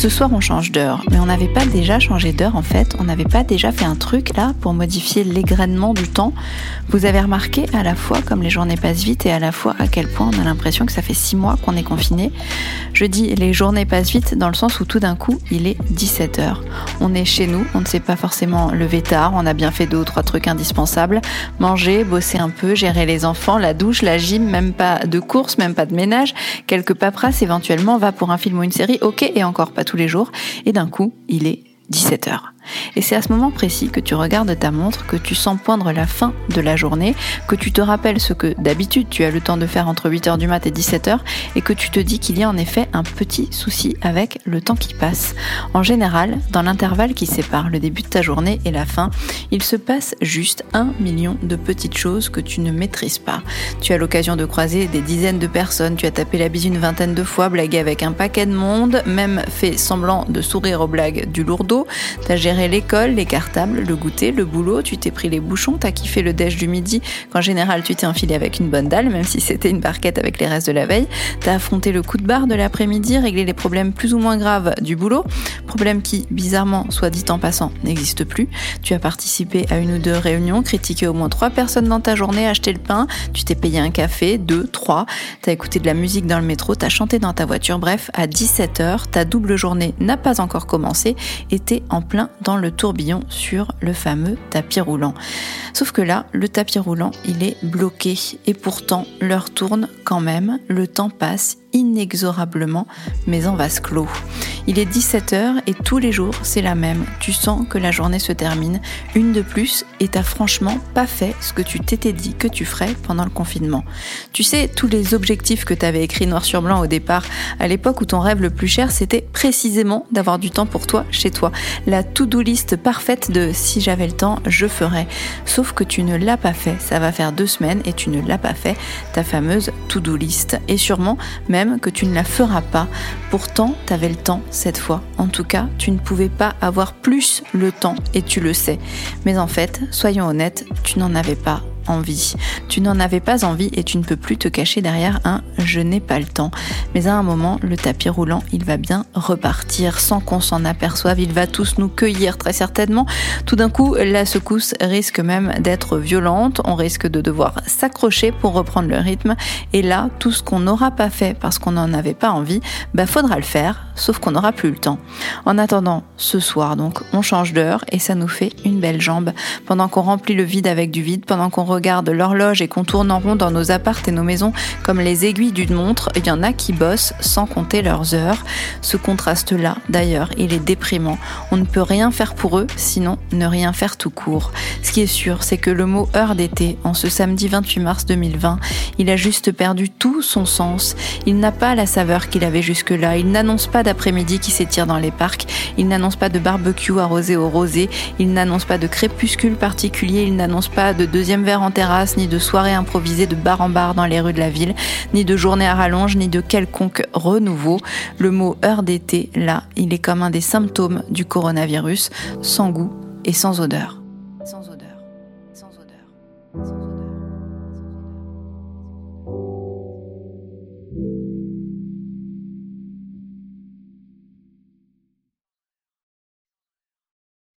Ce soir, on change d'heure, mais on n'avait pas déjà changé d'heure en fait. On n'avait pas déjà fait un truc là pour modifier l'égrainement du temps. Vous avez remarqué à la fois comme les journées passent vite et à la fois à quel point on a l'impression que ça fait six mois qu'on est confiné. Je dis les journées passent vite dans le sens où tout d'un coup il est 17 h On est chez nous, on ne sait pas forcément lever tard, on a bien fait deux ou trois trucs indispensables. Manger, bosser un peu, gérer les enfants, la douche, la gym, même pas de course, même pas de ménage, quelques paperasses éventuellement, va pour un film ou une série, ok et encore pas tous les jours, et d'un coup, il est 17h. Et c'est à ce moment précis que tu regardes ta montre, que tu sens poindre la fin de la journée, que tu te rappelles ce que d'habitude tu as le temps de faire entre 8h du mat et 17h, et que tu te dis qu'il y a en effet un petit souci avec le temps qui passe. En général, dans l'intervalle qui sépare le début de ta journée et la fin, il se passe juste un million de petites choses que tu ne maîtrises pas. Tu as l'occasion de croiser des dizaines de personnes, tu as tapé la bise une vingtaine de fois, blagué avec un paquet de monde, même fait semblant de sourire aux blagues du lourdeau, t'as géré l'école, les cartables, le goûter, le boulot, tu t'es pris les bouchons, t'as kiffé le déj du midi, qu'en général tu t'es enfilé avec une bonne dalle, même si c'était une barquette avec les restes de la veille, t'as affronté le coup de barre de l'après-midi, réglé les problèmes plus ou moins graves du boulot, problèmes qui, bizarrement, soit dit en passant, n'existent plus, tu as participé à une ou deux réunions, critiqué au moins trois personnes dans ta journée, acheté le pain, tu t'es payé un café, deux, trois, t'as écouté de la musique dans le métro, t'as chanté dans ta voiture, bref, à 17h, ta double journée n'a pas encore commencé et t'es en plein dans le tourbillon sur le fameux tapis roulant. Sauf que là, le tapis roulant, il est bloqué et pourtant l'heure tourne quand même, le temps passe, inexorablement, mais en vase clos. Il est 17h et tous les jours c'est la même. Tu sens que la journée se termine, une de plus, et t'as franchement pas fait ce que tu t'étais dit que tu ferais pendant le confinement. Tu sais, tous les objectifs que t'avais écrits noir sur blanc au départ, à l'époque où ton rêve le plus cher c'était précisément d'avoir du temps pour toi chez toi. La to-do list parfaite de si j'avais le temps, je ferais. Sauf que tu ne l'as pas fait. Ça va faire deux semaines et tu ne l'as pas fait, ta fameuse to-do list. Et sûrement, même que tu ne la feras pas. Pourtant, tu avais le temps cette fois. En tout cas, tu ne pouvais pas avoir plus le temps et tu le sais. Mais en fait, soyons honnêtes, tu n'en avais pas Tu n'en avais pas envie et tu ne peux plus te cacher derrière un je n'ai pas le temps. Mais à un moment, le tapis roulant, il va bien repartir sans qu'on s'en aperçoive. Il va tous nous cueillir très certainement. Tout d'un coup, la secousse risque même d'être violente. On risque de devoir s'accrocher pour reprendre le rythme. Et là, tout ce qu'on n'aura pas fait parce qu'on n'en avait pas envie, bah faudra le faire, sauf qu'on n'aura plus le temps. En attendant, ce soir donc, on change d'heure et ça nous fait une belle jambe. Pendant qu'on remplit le vide avec du vide, pendant qu'on regarde l'horloge et qu'on tourne en rond dans nos appartes et nos maisons comme les aiguilles d'une montre, il y en a qui bossent sans compter leurs heures. Ce contraste-là, d'ailleurs, il est déprimant. On ne peut rien faire pour eux, sinon ne rien faire tout court. Ce qui est sûr, c'est que le mot heure d'été, en ce samedi 28 mars 2020, il a juste perdu tout son sens. Il n'a pas la saveur qu'il avait jusque-là. Il n'annonce pas d'après-midi qui s'étire dans les parcs. Il n'annonce pas de barbecue arrosé au rosé. Il n'annonce pas de crépuscule particulier. Il n'annonce pas de deuxième verre en terrasse, ni de soirée improvisée de bar en bar dans les rues de la ville, ni de journée à rallonge, ni de quelconque renouveau. Le mot heure d'été, là, il est comme un des symptômes du coronavirus, sans goût et. Sans odeur, sans odeur, sans odeur.